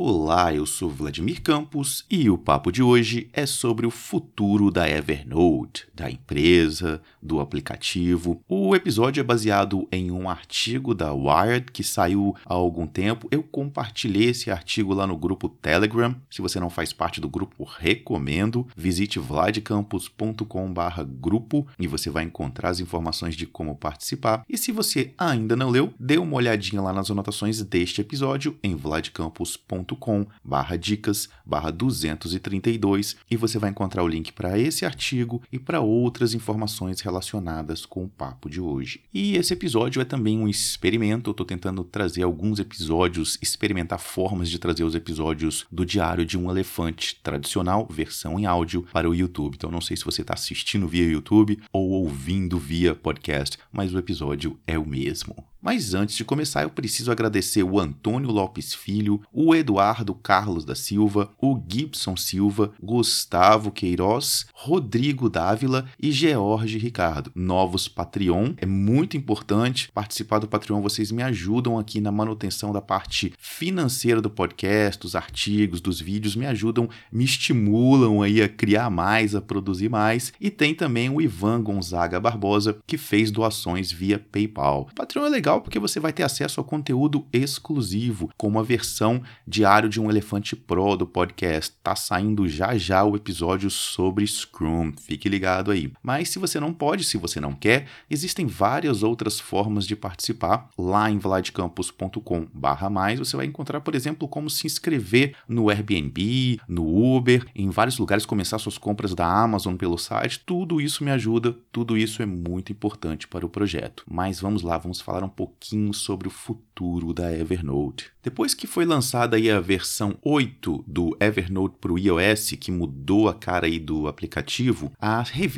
Olá, eu sou Vladimir Campos e o papo de hoje é sobre o futuro da Evernote, da empresa, do aplicativo. O episódio é baseado em um artigo da Wired que saiu há algum tempo. Eu compartilhei esse artigo lá no grupo Telegram. Se você não faz parte do grupo, recomendo. Visite vladcampus.com/grupo e você vai encontrar as informações de como participar. E se você ainda não leu, dê uma olhadinha lá nas anotações deste episódio em vladcampus.com com barra dicas barra 232 e você vai encontrar o link para esse artigo e para outras informações relacionadas com o papo de hoje. E esse episódio é também um experimento, eu estou tentando trazer alguns episódios, experimentar formas de trazer os episódios do Diário de um Elefante tradicional, versão em áudio, para o YouTube. Então não sei se você está assistindo via YouTube ou ouvindo via podcast, mas o episódio é o mesmo. Mas antes de começar, eu preciso agradecer o Antônio Lopes Filho, o Eduardo Carlos da Silva, o Gibson Silva, Gustavo Queiroz, Rodrigo Dávila e George Ricardo. Novos Patreon. É muito importante participar do Patreon. Vocês me ajudam aqui na manutenção da parte financeira do podcast, dos artigos, dos vídeos, me ajudam, me estimulam aí a criar mais, a produzir mais. E tem também o Ivan Gonzaga Barbosa, que fez doações via PayPal. O Patreon é legal legal porque você vai ter acesso a conteúdo exclusivo, como a versão diário de um Elefante Pro do podcast. Tá saindo já já o episódio sobre Scrum, fique ligado aí. Mas se você não pode, se você não quer, existem várias outras formas de participar. Lá em vladcampus.com/mais você vai encontrar, por exemplo, como se inscrever no Airbnb, no Uber, em vários lugares começar suas compras da Amazon pelo site. Tudo isso me ajuda, tudo isso é muito importante para o projeto. Mas vamos lá, vamos falar um pouquinho sobre o futuro da Evernote. Depois que foi lançada a versão 8 do Evernote para o iOS, que mudou a cara aí do aplicativo,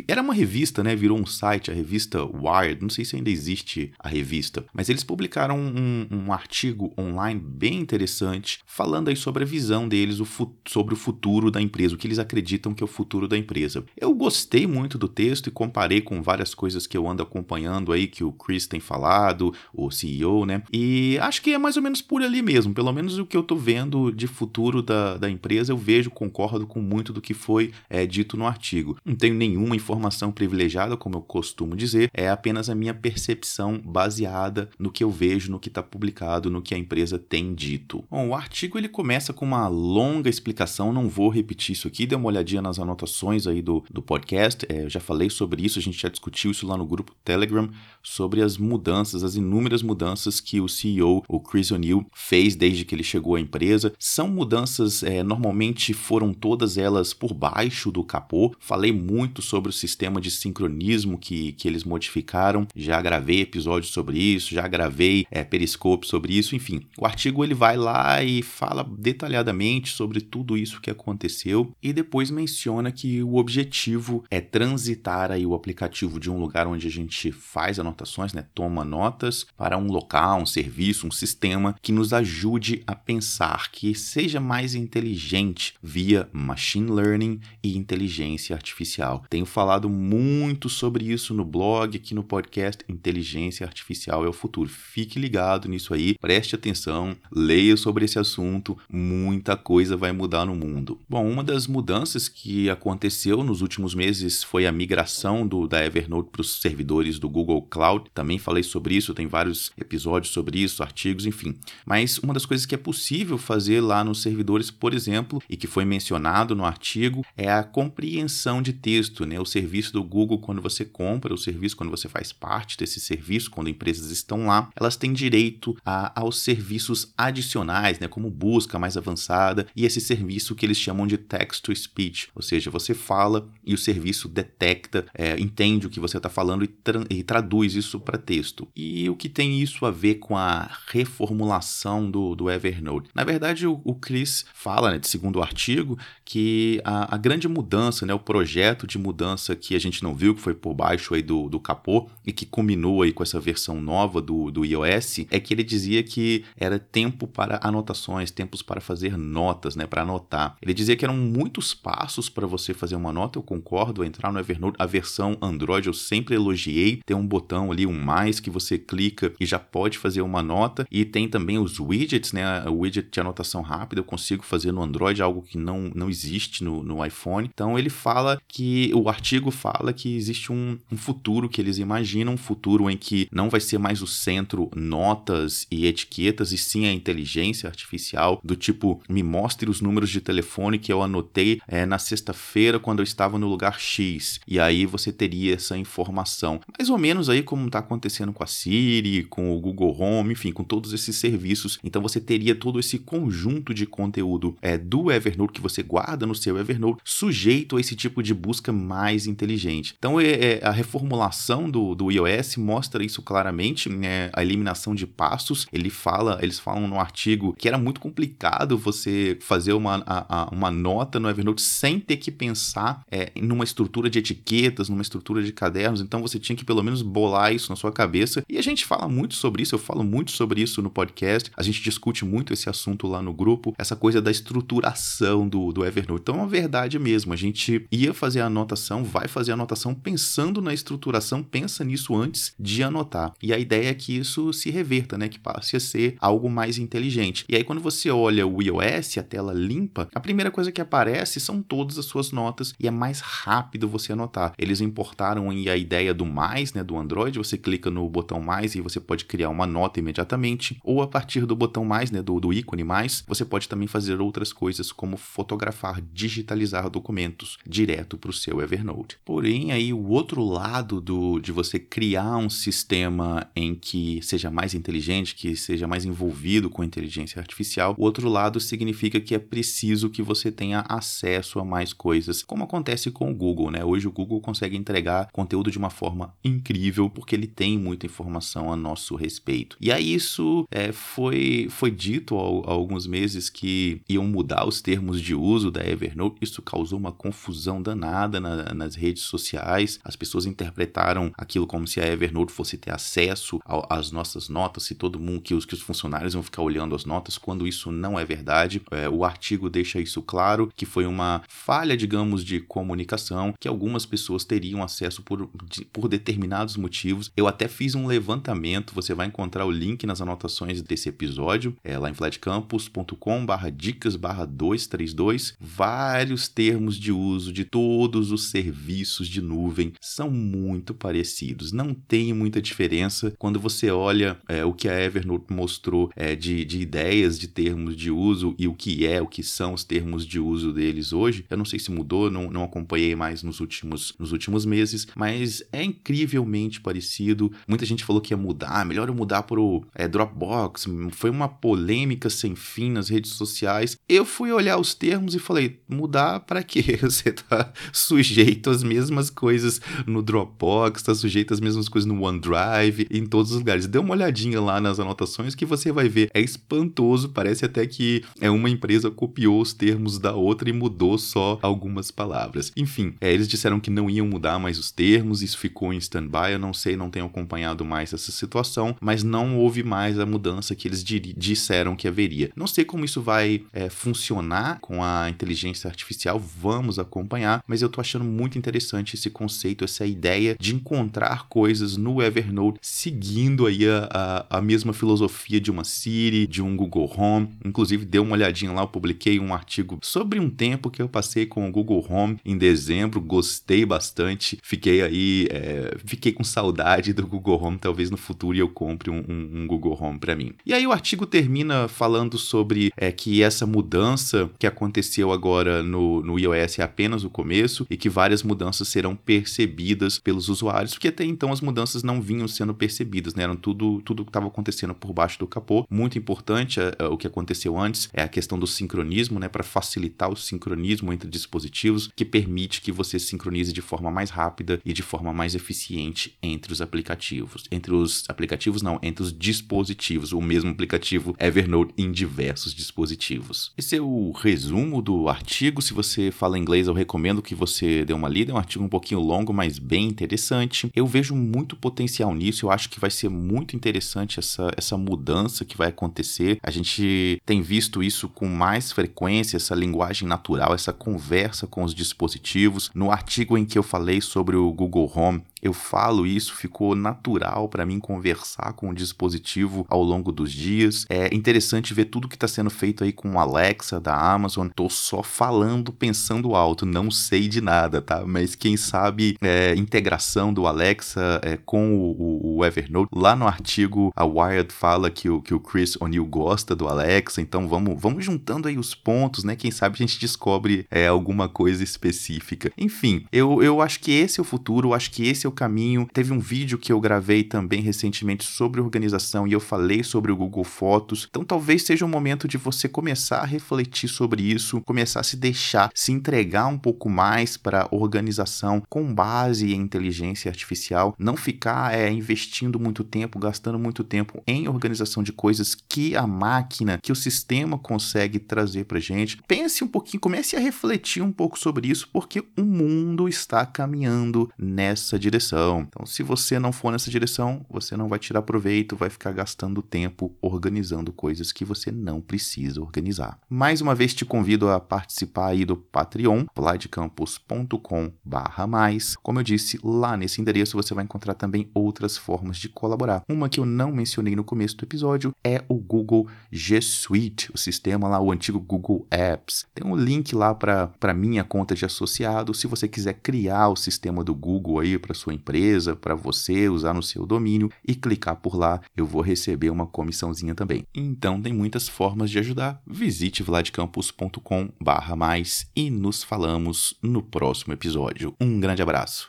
era uma revista, né? Virou um site, a revista Wired. Não sei se ainda existe a revista, mas eles publicaram um, um artigo online bem interessante falando aí sobre a visão deles o sobre o futuro da empresa, o que eles acreditam que é o futuro da empresa. Eu gostei muito do texto e comparei com várias coisas que eu ando acompanhando aí que o Chris tem falado, o CEO, né? E acho que é mais ou menos por ali mesmo. Pelo menos o que eu tô vendo de futuro da, da empresa, eu vejo, concordo com muito do que foi é, dito no artigo. Não tenho nenhuma informação privilegiada, como eu costumo dizer, é apenas a minha percepção baseada no que eu vejo, no que está publicado, no que a empresa tem dito. Bom, o artigo ele começa com uma longa explicação, não vou repetir isso aqui, dê uma olhadinha nas anotações aí do, do podcast, é, eu já falei sobre isso, a gente já discutiu isso lá no grupo Telegram, sobre as mudanças, as inúmeras inúmeras mudanças que o CEO, o Chris O'Neill, fez desde que ele chegou à empresa. São mudanças, é, normalmente foram todas elas por baixo do capô. Falei muito sobre o sistema de sincronismo que, que eles modificaram. Já gravei episódios sobre isso, já gravei é, Periscope sobre isso. Enfim, o artigo ele vai lá e fala detalhadamente sobre tudo isso que aconteceu e depois menciona que o objetivo é transitar aí o aplicativo de um lugar onde a gente faz anotações, né, toma notas, para um local, um serviço, um sistema que nos ajude a pensar, que seja mais inteligente via machine learning e inteligência artificial. Tenho falado muito sobre isso no blog, aqui no podcast. Inteligência artificial é o futuro. Fique ligado nisso aí, preste atenção, leia sobre esse assunto. Muita coisa vai mudar no mundo. Bom, uma das mudanças que aconteceu nos últimos meses foi a migração do, da Evernote para os servidores do Google Cloud. Também falei sobre isso, tem vários vários episódios sobre isso, artigos, enfim. Mas uma das coisas que é possível fazer lá nos servidores, por exemplo, e que foi mencionado no artigo, é a compreensão de texto, né? O serviço do Google, quando você compra o serviço, quando você faz parte desse serviço, quando empresas estão lá, elas têm direito a, aos serviços adicionais, né? Como busca mais avançada e esse serviço que eles chamam de text to speech, ou seja, você fala e o serviço detecta, é, entende o que você está falando e, tra e traduz isso para texto. E o que tem isso a ver com a reformulação do, do Evernote? Na verdade, o, o Chris fala, né, segundo o artigo, que a, a, grande mudança, né, o projeto de mudança que a gente não viu, que foi por baixo aí do, do capô e que culminou aí com essa versão nova do, do iOS, é que ele dizia que era tempo para anotações, tempos para fazer notas, né, para anotar. Ele dizia que eram muitos passos para você fazer uma nota, eu concordo, entrar no Evernote, a versão Android eu sempre elogiei, tem um botão ali, um mais, que você clica e já pode fazer uma nota. E tem também os widgets, né? O widget de anotação rápida eu consigo fazer no Android, algo que não, não existe no, no iPhone. Então ele fala que o artigo fala que existe um, um futuro que eles imaginam, um futuro em que não vai ser mais o centro notas e etiquetas, e sim a inteligência artificial, do tipo, me mostre os números de telefone que eu anotei é, na sexta-feira quando eu estava no lugar X. E aí você teria essa informação. Mais ou menos aí como está acontecendo com a Siri, com o Google Home, enfim, com todos esses serviços. Então você teria todo esse conjunto de conteúdo é, do Evernote que você guarda no seu Evernote, sujeito a esse tipo de busca mais inteligente. Então é, é a reformulação do, do iOS mostra isso claramente, né? a eliminação de passos. Ele fala, eles falam no artigo que era muito complicado você fazer uma, a, a, uma nota no Evernote sem ter que pensar é, numa estrutura de etiquetas, numa estrutura de cadernos. Então você tinha que pelo menos bolar isso na sua cabeça. E a gente fala muito sobre isso, eu falo muito sobre isso no podcast. A gente discute muito esse assunto lá no grupo, essa coisa da estruturação do, do Evernote. Então é uma verdade mesmo. A gente ia fazer a anotação, vai fazer a anotação pensando na estruturação, pensa nisso antes de anotar. E a ideia é que isso se reverta, né? Que passe a ser algo mais inteligente. E aí, quando você olha o iOS, a tela limpa, a primeira coisa que aparece são todas as suas notas e é mais rápido você anotar. Eles importaram a ideia do mais, né? Do Android, você clica no botão mais e você pode criar uma nota imediatamente, ou a partir do botão mais, né? Do, do ícone mais, você pode também fazer outras coisas como fotografar, digitalizar documentos direto para o seu Evernote. Porém, aí o outro lado do, de você criar um sistema em que seja mais inteligente, que seja mais envolvido com inteligência artificial, o outro lado significa que é preciso que você tenha acesso a mais coisas, como acontece com o Google, né? Hoje o Google consegue entregar conteúdo de uma forma incrível porque ele tem muita informação a nosso respeito. E aí isso é, foi, foi dito há, alguns meses que iam mudar os termos de uso da Evernote. Isso causou uma confusão danada na, nas redes sociais. As pessoas interpretaram aquilo como se a Evernote fosse ter acesso às nossas notas, se todo mundo, que os, que os funcionários vão ficar olhando as notas, quando isso não é verdade. É, o artigo deixa isso claro, que foi uma falha, digamos, de comunicação, que algumas pessoas teriam acesso por, de, por determinados motivos. Eu até fiz um levantamento, você vai encontrar o link nas anotações desse episódio, é lá em flatcampus.com barra dicas barra 232, vários termos de uso de todos os serviços de nuvem são muito parecidos, não tem muita diferença quando você olha é, o que a Evernote mostrou é, de, de ideias de termos de uso e o que é, o que são os termos de uso deles hoje. Eu não sei se mudou, não, não acompanhei mais nos últimos, nos últimos meses, mas é incrivelmente parecido. Muita gente falou que ia mudar, melhor eu mudar para o é, Dropbox. Foi uma polêmica sem fim nas redes sociais. Eu fui olhar os termos e falei: mudar para quê? Você tá sujeito às mesmas coisas no Dropbox, tá sujeito às mesmas coisas no OneDrive, em todos os lugares. Dê uma olhadinha lá nas anotações que você vai ver. É espantoso, parece até que é uma empresa copiou os termos da outra e mudou só algumas palavras. Enfim, é, eles disseram que não iam mudar mais os termos, isso ficou em stand-by. Eu não sei, não tenho acompanhado mais essa situação, mas não houve mais a mudança que eles disseram que haveria. Não sei como isso vai é, funcionar com a inteligência artificial, vamos acompanhar, mas eu tô achando muito interessante esse conceito, essa ideia de encontrar coisas no Evernote seguindo aí a, a, a mesma filosofia de uma Siri, de um Google Home. Inclusive, dê uma olhadinha lá, eu publiquei um artigo sobre um tempo que eu passei com o Google Home em dezembro, gostei bastante, fiquei aí, é, fiquei com saudade do Google Home, talvez no futuro eu compre um, um, um Google Home para mim. E aí o artigo termina falando sobre é, que essa mudança que aconteceu agora no, no iOS é apenas o começo e que várias mudanças serão percebidas pelos usuários, porque até então as mudanças não vinham sendo percebidas, né? Eram tudo tudo que estava acontecendo por baixo do capô. Muito importante é, é, o que aconteceu antes é a questão do sincronismo, né? Para facilitar o sincronismo entre dispositivos, que permite que você sincronize de forma mais rápida e de forma mais eficiente entre os aplicativos. Entre os aplicativos, não, entre os dispositivos. O mesmo aplicativo Evernote em diversos dispositivos. Esse é o resumo do artigo. Se você fala inglês, eu recomendo que você dê uma lida. É um artigo um pouquinho longo, mas bem interessante. Eu vejo muito potencial nisso. Eu acho que vai ser muito interessante essa, essa mudança que vai acontecer. A gente tem visto isso com mais frequência, essa linguagem natural, essa conversa com os dispositivos. No artigo em que eu falei sobre o Google Home, eu falo isso, ficou natural para mim conversar com o dispositivo ao longo dos dias. É interessante ver tudo que está sendo feito aí com o Alexa da Amazon. Tô só falando, pensando alto, não sei de nada, tá? Mas quem sabe é, integração do Alexa é, com o, o, Evernote. Lá no artigo, a Wired fala que o, que o Chris O'Neill gosta do Alexa, então vamos, vamos juntando aí os pontos, né? Quem sabe a gente descobre é, alguma coisa específica. Enfim, eu, eu acho que esse é o futuro, eu acho que esse é o caminho. Teve um vídeo que eu gravei também recentemente sobre organização e eu falei sobre o Google Fotos. Então talvez seja o momento de você começar a refletir sobre isso, começar a se deixar, se entregar um pouco mais para organização com base em inteligência artificial, não ficar é, investindo muito tempo, gastando muito tempo em organização de coisas que a máquina, que o sistema consegue trazer para gente. Pense um pouquinho, comece a refletir um pouco sobre isso, porque o mundo está caminhando nessa direção. Então, se você não for nessa direção, você não vai tirar proveito, vai ficar gastando tempo organizando coisas que você não precisa organizar. Mais uma vez te convido a participar aí do Patreon, vladecampus.com/mais. Como eu disse, lá nesse endereço você vai encontrar também outras formas de colaborar. Uma que eu não mencionei no começo do episódio é o Google G Suite, o sistema lá, o antigo Google Apps. Tem um link lá para minha conta de associado. Se você quiser criar o sistema do Google aí para sua empresa, para você usar no seu domínio e clicar por lá, eu vou receber uma comissãozinha também. Então tem muitas formas de ajudar. Visite vladcampus.com/mais e nos falamos no próximo episódio. Um grande abraço.